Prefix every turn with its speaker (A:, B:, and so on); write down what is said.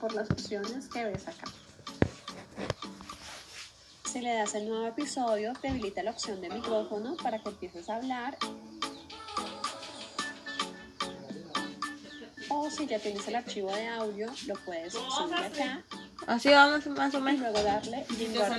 A: por las opciones que ves acá. Si le das el nuevo episodio, te habilita la opción de micrófono para que empieces a hablar. O si ya tienes el archivo de audio, lo puedes subir acá
B: Así vamos más o
A: y
B: menos.
A: luego darle guardar.